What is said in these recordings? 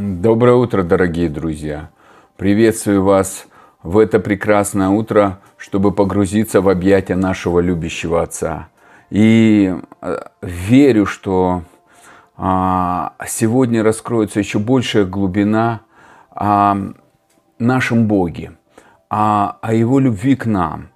Доброе утро, дорогие друзья! Приветствую вас в это прекрасное утро, чтобы погрузиться в объятия нашего любящего Отца. И э, верю, что а, сегодня раскроется еще большая глубина о нашем Боге, о, Его любви к нам,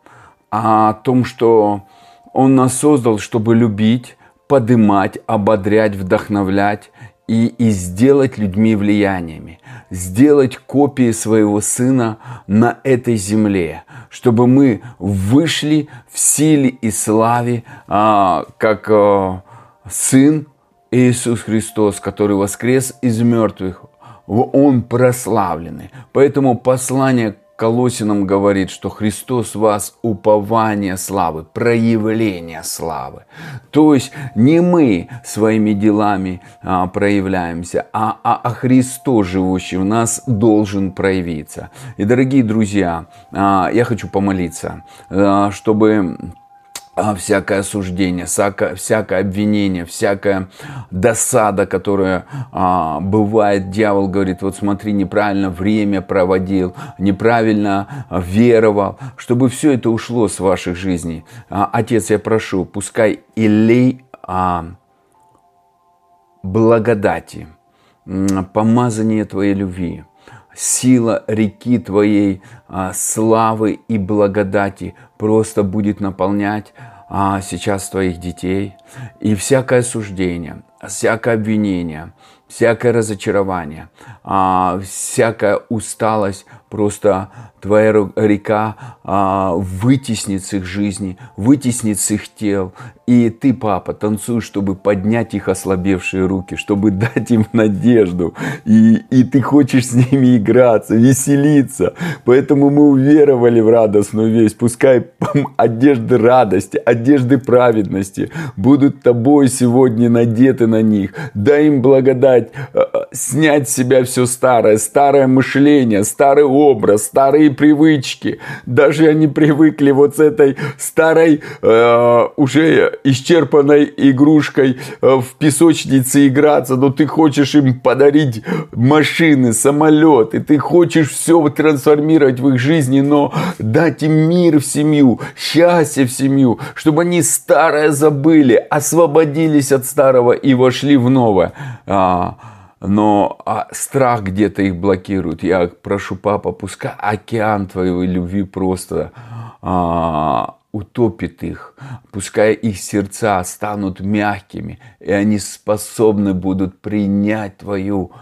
о том, что Он нас создал, чтобы любить, подымать, ободрять, вдохновлять и, и сделать людьми влияниями, сделать копии своего Сына на этой земле, чтобы мы вышли в силе и славе, а, как а, Сын Иисус Христос, который воскрес из мертвых, Он прославленный. Поэтому послание Колосинам говорит, что Христос вас упование славы, проявление славы. То есть не мы своими делами а, проявляемся, а, а, а Христос, живущий в нас, должен проявиться. И, дорогие друзья, а, я хочу помолиться, а, чтобы всякое осуждение, всякое, всякое обвинение, всякая досада, которая а, бывает, дьявол говорит, вот смотри, неправильно время проводил, неправильно веровал, чтобы все это ушло с ваших жизней. А, Отец, я прошу, пускай илей а, благодати, помазание Твоей любви, сила реки Твоей а, славы и благодати просто будет наполнять а, сейчас Твоих детей. И всякое суждение, всякое обвинение, всякое разочарование, а, всякая усталость просто твоя река а, вытеснит с их жизни, вытеснит с их тел. И ты, папа, танцуешь, чтобы поднять их ослабевшие руки, чтобы дать им надежду. И, и ты хочешь с ними играться, веселиться. Поэтому мы уверовали в радостную весть. Пускай одежды радости, одежды праведности будут тобой сегодня надеты на них. Дай им благодать э, э, снять с себя все старое, старое мышление, старый образ, старые привычки. Даже они привыкли вот с этой старой, э, уже исчерпанной игрушкой э, в песочнице играться, но ты хочешь им подарить машины, самолеты, ты хочешь все трансформировать в их жизни, но дать им мир в семью, счастье в семью, чтобы они старое забыли, освободились от старого и вошли в новое. А, но а, страх где-то их блокирует. Я прошу, папа, пускай океан твоей любви просто а, утопит их, пускай их сердца станут мягкими, и они способны будут принять твою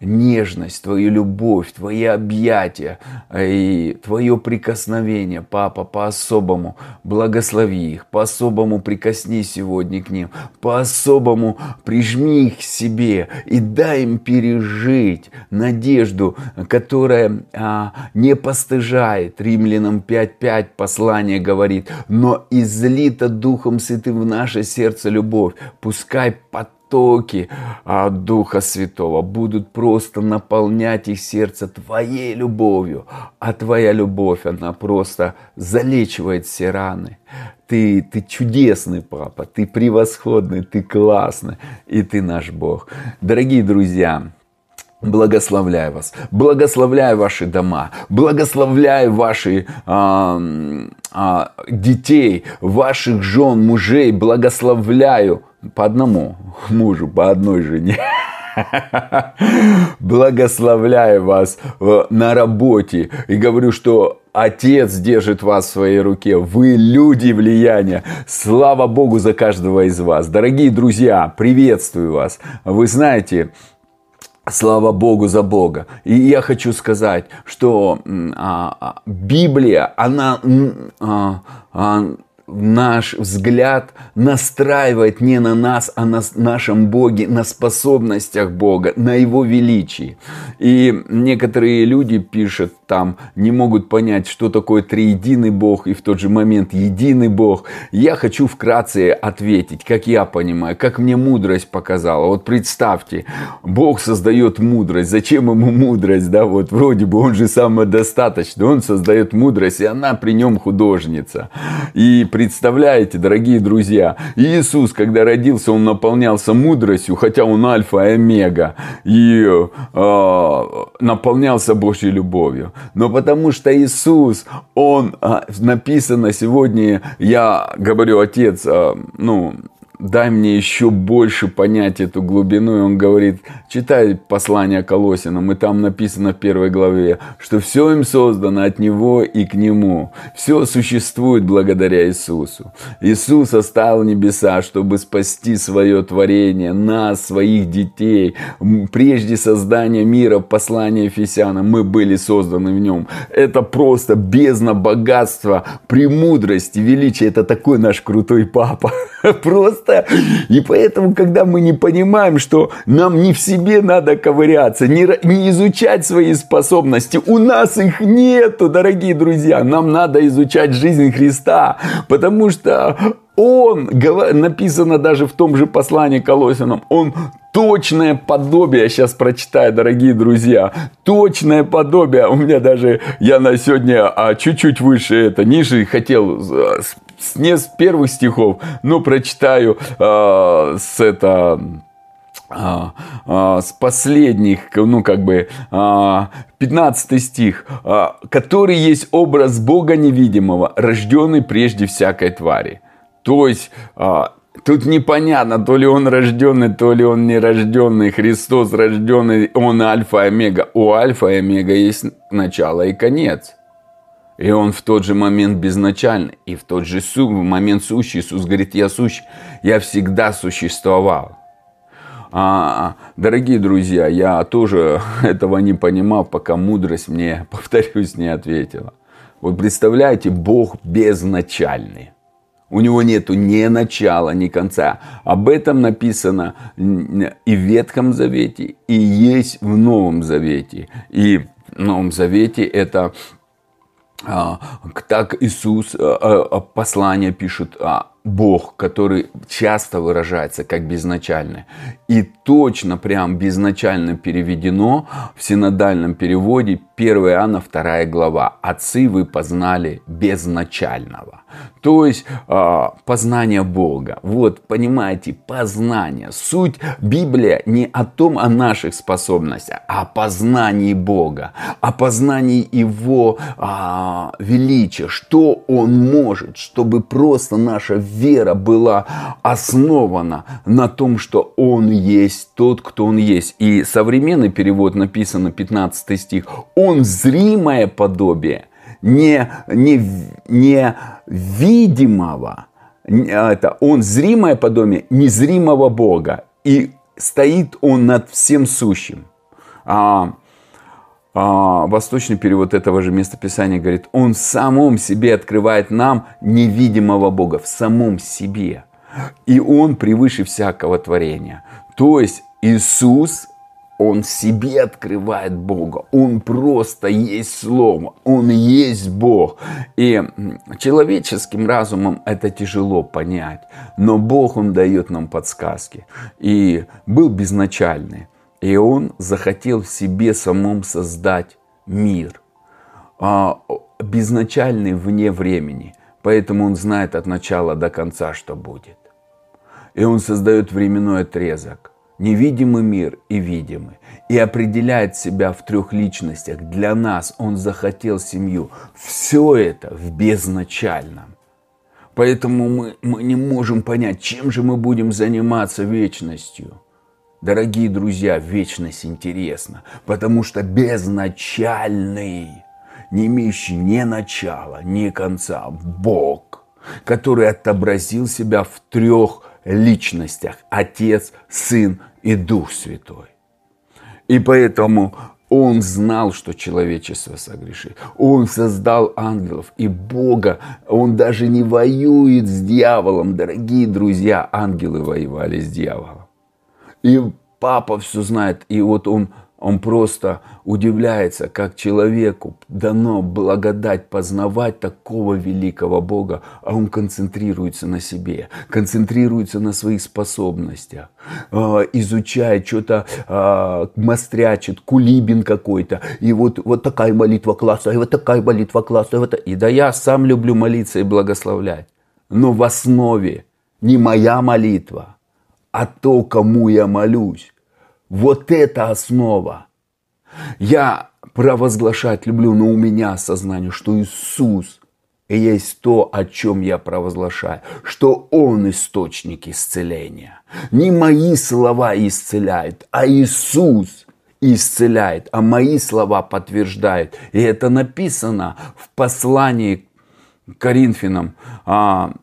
нежность, твою любовь, твои объятия и твое прикосновение, папа, по-особому благослови их, по-особому прикосни сегодня к ним, по-особому прижми их к себе и дай им пережить надежду, которая а, не постыжает. Римлянам 5.5 послание говорит, но излита Духом Святым в наше сердце любовь, пускай под потоки от Духа Святого будут просто наполнять их сердце Твоей любовью. А Твоя любовь, она просто залечивает все раны. Ты, ты чудесный папа, ты превосходный, ты классный, и ты наш Бог. Дорогие друзья, Благословляю вас, благословляю ваши дома, благословляю ваши а, а, детей, ваших жен, мужей, благословляю по одному мужу, по одной жене. Благословляю вас э, на работе и говорю, что Отец держит вас в своей руке. Вы люди влияния. Слава Богу за каждого из вас. Дорогие друзья, приветствую вас. Вы знаете, Слава Богу за Бога. И я хочу сказать, что а, а, Библия, она а, а, наш взгляд настраивает не на нас, а на нашем Боге, на способностях Бога, на Его величии. И некоторые люди пишут там, не могут понять, что такое триединый Бог и в тот же момент единый Бог. Я хочу вкратце ответить, как я понимаю, как мне мудрость показала. Вот представьте, Бог создает мудрость. Зачем ему мудрость? Да, вот вроде бы он же самодостаточный, он создает мудрость, и она при нем художница. И представляете, дорогие друзья, Иисус, когда родился, он наполнялся мудростью, хотя он альфа и омега, и э, наполнялся Божьей любовью. Но потому что Иисус, он, э, написано сегодня, я говорю, Отец, э, ну, дай мне еще больше понять эту глубину. И он говорит, читай послание Колосинам, и там написано в первой главе, что все им создано от Него и к Нему. Все существует благодаря Иисусу. Иисус оставил небеса, чтобы спасти свое творение, нас, своих детей. Прежде создания мира, послание Ефесянам, мы были созданы в Нем. Это просто бездна богатства, премудрости, величия. Это такой наш крутой папа. Просто просто. И поэтому, когда мы не понимаем, что нам не в себе надо ковыряться, не, не изучать свои способности, у нас их нету, дорогие друзья. Нам надо изучать жизнь Христа, потому что он, написано даже в том же послании Колосинам, он точное подобие, сейчас прочитаю, дорогие друзья, точное подобие, у меня даже, я на сегодня а, чуть-чуть выше это, ниже хотел не с первых стихов, но прочитаю э, с это а, а, с последних, ну как бы 15 стих, который есть образ Бога невидимого, рожденный прежде всякой твари. То есть Тут непонятно, то ли он рожденный, то ли он нерожденный. Христос рожденный, он альфа и омега. У альфа и омега есть начало и конец. И он в тот же момент безначальный, и в тот же су, в момент сущий. Иисус говорит, я сущ, я всегда существовал. А, дорогие друзья, я тоже этого не понимал, пока мудрость мне, повторюсь, не ответила. Вот представляете, Бог безначальный. У него нету ни начала, ни конца. Об этом написано и в Ветхом Завете, и есть в Новом Завете. И в Новом Завете это так Иисус а, а, послание пишет Бог, который часто выражается как безначальный. И точно прям безначально переведено в синодальном переводе 1 Иоанна 2 глава. «Отцы вы познали безначального». То есть э, познание Бога. Вот, понимаете, познание. Суть Библия не о том, о наших способностях, а о познании Бога, о познании Его э, величия, что Он может, чтобы просто наша вера была основана на том, что Он есть тот, кто Он есть. И современный перевод написано, 15 стих, Он зримое подобие – не, не, не видимого, это он зримое подобие незримого Бога. И стоит он над всем сущим. А, а, восточный перевод этого же местописания говорит, он в самом себе открывает нам невидимого Бога, в самом себе. И он превыше всякого творения. То есть Иисус он себе открывает Бога. Он просто есть Слово. Он есть Бог. И человеческим разумом это тяжело понять. Но Бог, Он дает нам подсказки. И был безначальный. И Он захотел в себе самом создать мир. А, безначальный вне времени. Поэтому Он знает от начала до конца, что будет. И Он создает временной отрезок невидимый мир и видимый, и определяет себя в трех личностях. Для нас Он захотел семью. Все это в безначальном. Поэтому мы, мы не можем понять, чем же мы будем заниматься вечностью. Дорогие друзья, вечность интересна, потому что безначальный, не имеющий ни начала, ни конца, Бог, который отобразил себя в трех личностях – Отец, Сын и Дух Святой. И поэтому он знал, что человечество согрешит. Он создал ангелов и Бога. Он даже не воюет с дьяволом. Дорогие друзья, ангелы воевали с дьяволом. И папа все знает. И вот он он просто удивляется, как человеку дано благодать познавать такого великого Бога, а он концентрируется на себе, концентрируется на своих способностях, а, изучает что-то, а, мастрячит, кулибин какой-то, и вот, вот такая молитва класса, и вот такая молитва класса, и, вот, и да я сам люблю молиться и благословлять. но в основе не моя молитва, а то, кому я молюсь. Вот это основа. Я провозглашать люблю, но у меня осознание, что Иисус есть то, о чем я провозглашаю, что Он источник исцеления. Не мои слова исцеляют, а Иисус исцеляет, а мои слова подтверждают. И это написано в послании к Коринфянам, 2 а,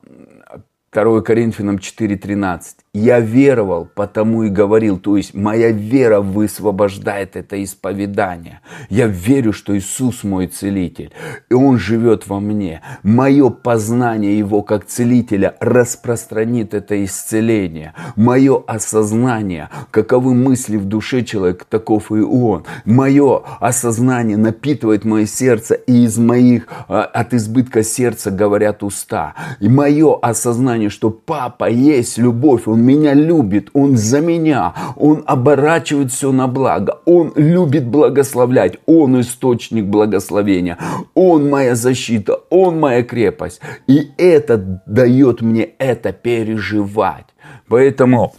Коринфянам 4.13 я веровал, потому и говорил. То есть моя вера высвобождает это исповедание. Я верю, что Иисус мой целитель, и Он живет во мне. Мое познание Его как целителя распространит это исцеление. Мое осознание, каковы мысли в душе человека, таков и Он. Мое осознание напитывает мое сердце, и из моих, а, от избытка сердца говорят уста. И мое осознание, что Папа есть любовь, Он меня любит, Он за меня, Он оборачивает все на благо, Он любит благословлять, Он источник благословения, Он моя защита, Он моя крепость. И это дает мне это переживать. Поэтому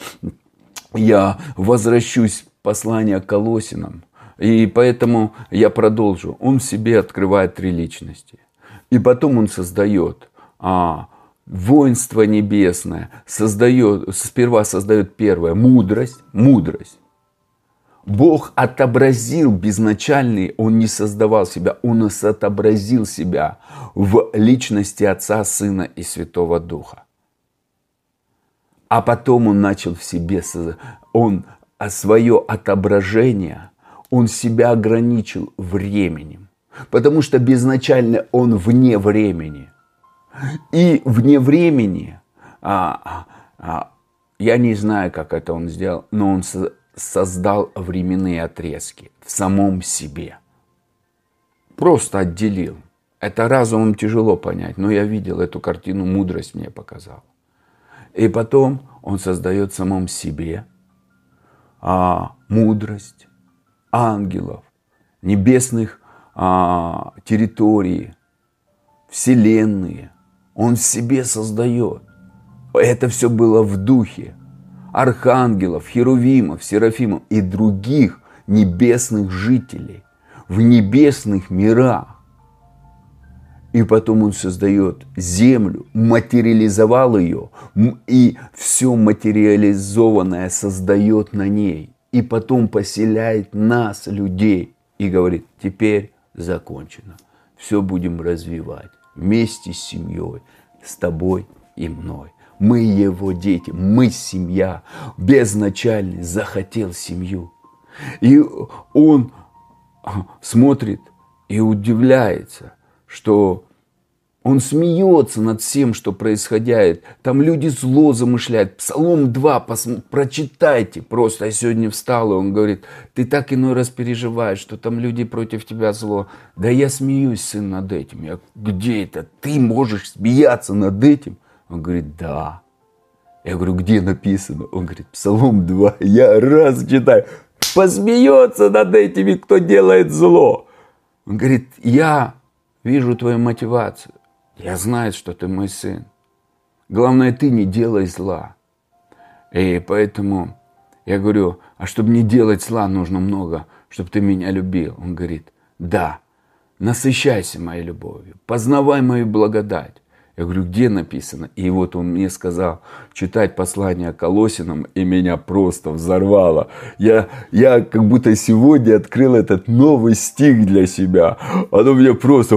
я возвращусь послание к Колосинам. И поэтому я продолжу. Он в себе открывает три личности. И потом он создает а, воинство небесное создает, сперва создает первое, мудрость, мудрость. Бог отобразил безначальный, Он не создавал себя, Он отобразил себя в личности Отца, Сына и Святого Духа. А потом Он начал в себе, Он а свое отображение, Он себя ограничил временем. Потому что безначально Он вне времени. И вне времени, а, а, я не знаю, как это он сделал, но он со- создал временные отрезки в самом себе. Просто отделил. Это разумом тяжело понять, но я видел эту картину, мудрость мне показала. И потом он создает в самом себе а, мудрость ангелов, небесных а, территорий, вселенные, он в себе создает. Это все было в духе. Архангелов, Херувимов, Серафимов и других небесных жителей в небесных мирах. И потом он создает землю, материализовал ее, и все материализованное создает на ней. И потом поселяет нас, людей, и говорит, теперь закончено. Все будем развивать вместе с семьей, с тобой и мной. Мы его дети, мы семья. Безначальный захотел семью. И он смотрит и удивляется, что он смеется над всем, что происходит. Там люди зло замышляют. Псалом 2, пос... прочитайте просто. Я сегодня встал, и он говорит, ты так иной раз переживаешь, что там люди против тебя зло. Да я смеюсь, сын, над этим. Я, где это? Ты можешь смеяться над этим? Он говорит, да. Я говорю, где написано? Он говорит, Псалом 2. Я раз читаю. Посмеется над этими, кто делает зло. Он говорит, я вижу твою мотивацию. Я знаю, что ты мой сын. Главное, ты не делай зла. И поэтому я говорю, а чтобы не делать зла, нужно много, чтобы ты меня любил. Он говорит, да, насыщайся моей любовью, познавай мою благодать. Я говорю, где написано? И вот он мне сказал читать послание Колосинам, и меня просто взорвало. Я, я как будто сегодня открыл этот новый стих для себя. Оно мне просто...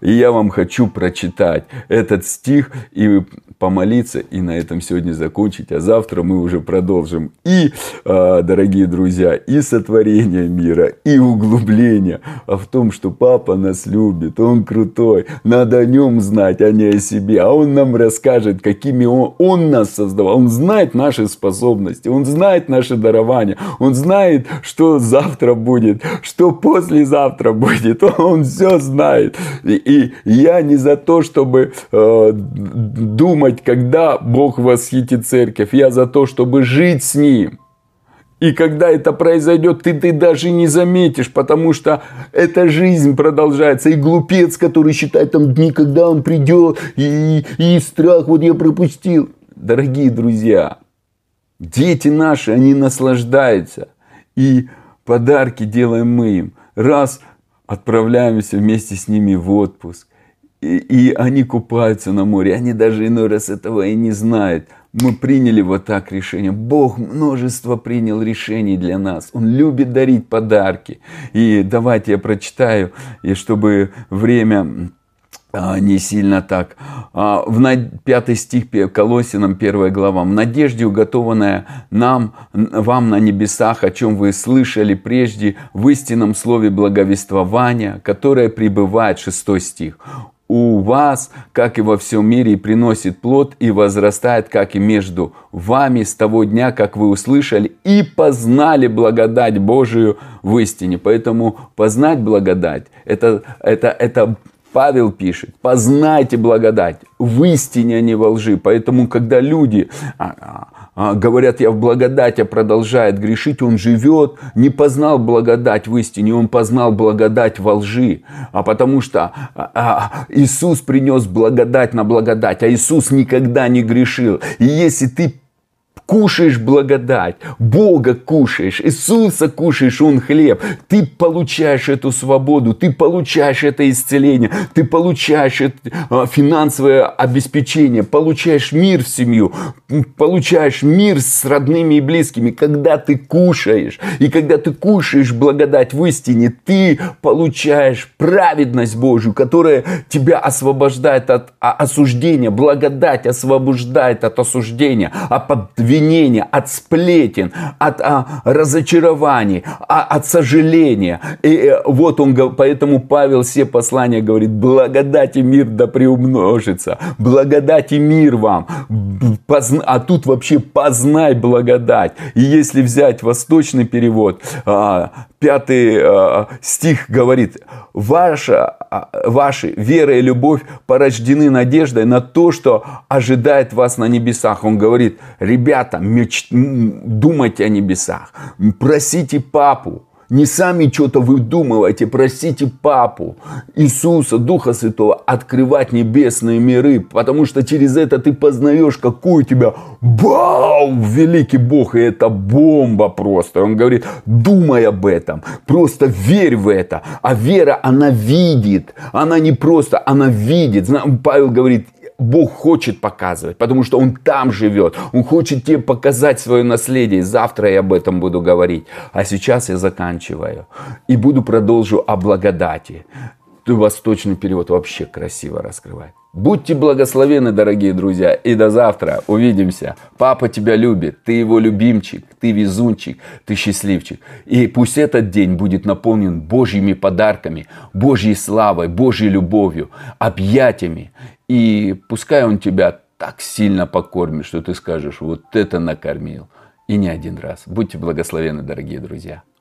И я вам хочу прочитать этот стих и помолиться, и на этом сегодня закончить. А завтра мы уже продолжим. И, а, дорогие друзья, и сотворение мира, и углубление. А в том, что папа нас любит, он крутой. Надо о нем знать, а не о себе, а Он нам расскажет, какими Он, он нас создавал. Он знает наши способности, Он знает наши дарования, Он знает, что завтра будет, что послезавтра будет. Он все знает. И, и я не за то, чтобы э, думать, когда Бог восхитит церковь. Я за то, чтобы жить с Ним И когда это произойдет, ты, ты даже не заметишь, потому что эта жизнь продолжается. И глупец, который считает там дни, когда он придет, и, и страх, вот я пропустил. Дорогие друзья, дети наши, они наслаждаются. И подарки делаем мы им. Раз отправляемся вместе с ними в отпуск. И, и они купаются на море. Они даже иной раз этого и не знают мы приняли вот так решение. Бог множество принял решений для нас. Он любит дарить подарки. И давайте я прочитаю, и чтобы время а, не сильно так. А, в пятый стих Колосинам, первая глава. «В надежде, уготованная нам, вам на небесах, о чем вы слышали прежде, в истинном слове благовествования, которое пребывает», шестой стих, у вас, как и во всем мире, приносит плод, и возрастает, как и между вами с того дня, как вы услышали и познали благодать Божию в истине. Поэтому познать благодать, это, это, это Павел пишет, познайте благодать в истине, а не во лжи. Поэтому, когда люди а, а, говорят, я в благодати, продолжает грешить, он живет, не познал благодать в истине, он познал благодать во лжи. А потому что а, Иисус принес благодать на благодать, а Иисус никогда не грешил. И если ты кушаешь благодать, Бога кушаешь, Иисуса кушаешь, Он хлеб, ты получаешь эту свободу, ты получаешь это исцеление, ты получаешь это а, финансовое обеспечение, получаешь мир в семью, получаешь мир с родными и близкими, когда ты кушаешь. И когда ты кушаешь благодать в истине, ты получаешь праведность Божью, которая тебя освобождает от осуждения, благодать освобождает от осуждения, от обвинения, от сплетен, от а, разочарований, а, от сожаления. И э, вот он, поэтому Павел все послания говорит, благодать и мир да приумножится, благодать и мир вам, а тут вообще познай благодать. И если взять восточный перевод, а, пятый а, стих говорит, ваша, а, ваши вера и любовь порождены надеждой на то, что ожидает вас на небесах. Он говорит, ребята, меч... думайте о небесах, просите папу, не сами что-то выдумывайте, просите Папу, Иисуса, Духа Святого, открывать небесные миры, потому что через это ты познаешь, какой у тебя Вау, великий Бог, и это бомба просто. Он говорит, думай об этом, просто верь в это. А вера, она видит, она не просто, она видит. Павел говорит, Бог хочет показывать, потому что Он там живет. Он хочет тебе показать свое наследие. Завтра я об этом буду говорить. А сейчас я заканчиваю. И буду продолжу о благодати. Восточный перевод вообще красиво раскрывает. Будьте благословены, дорогие друзья, и до завтра. Увидимся. Папа тебя любит, ты его любимчик, ты везунчик, ты счастливчик. И пусть этот день будет наполнен Божьими подарками, Божьей славой, Божьей любовью, объятиями. И пускай он тебя так сильно покормит, что ты скажешь, вот это накормил. И не один раз. Будьте благословены, дорогие друзья.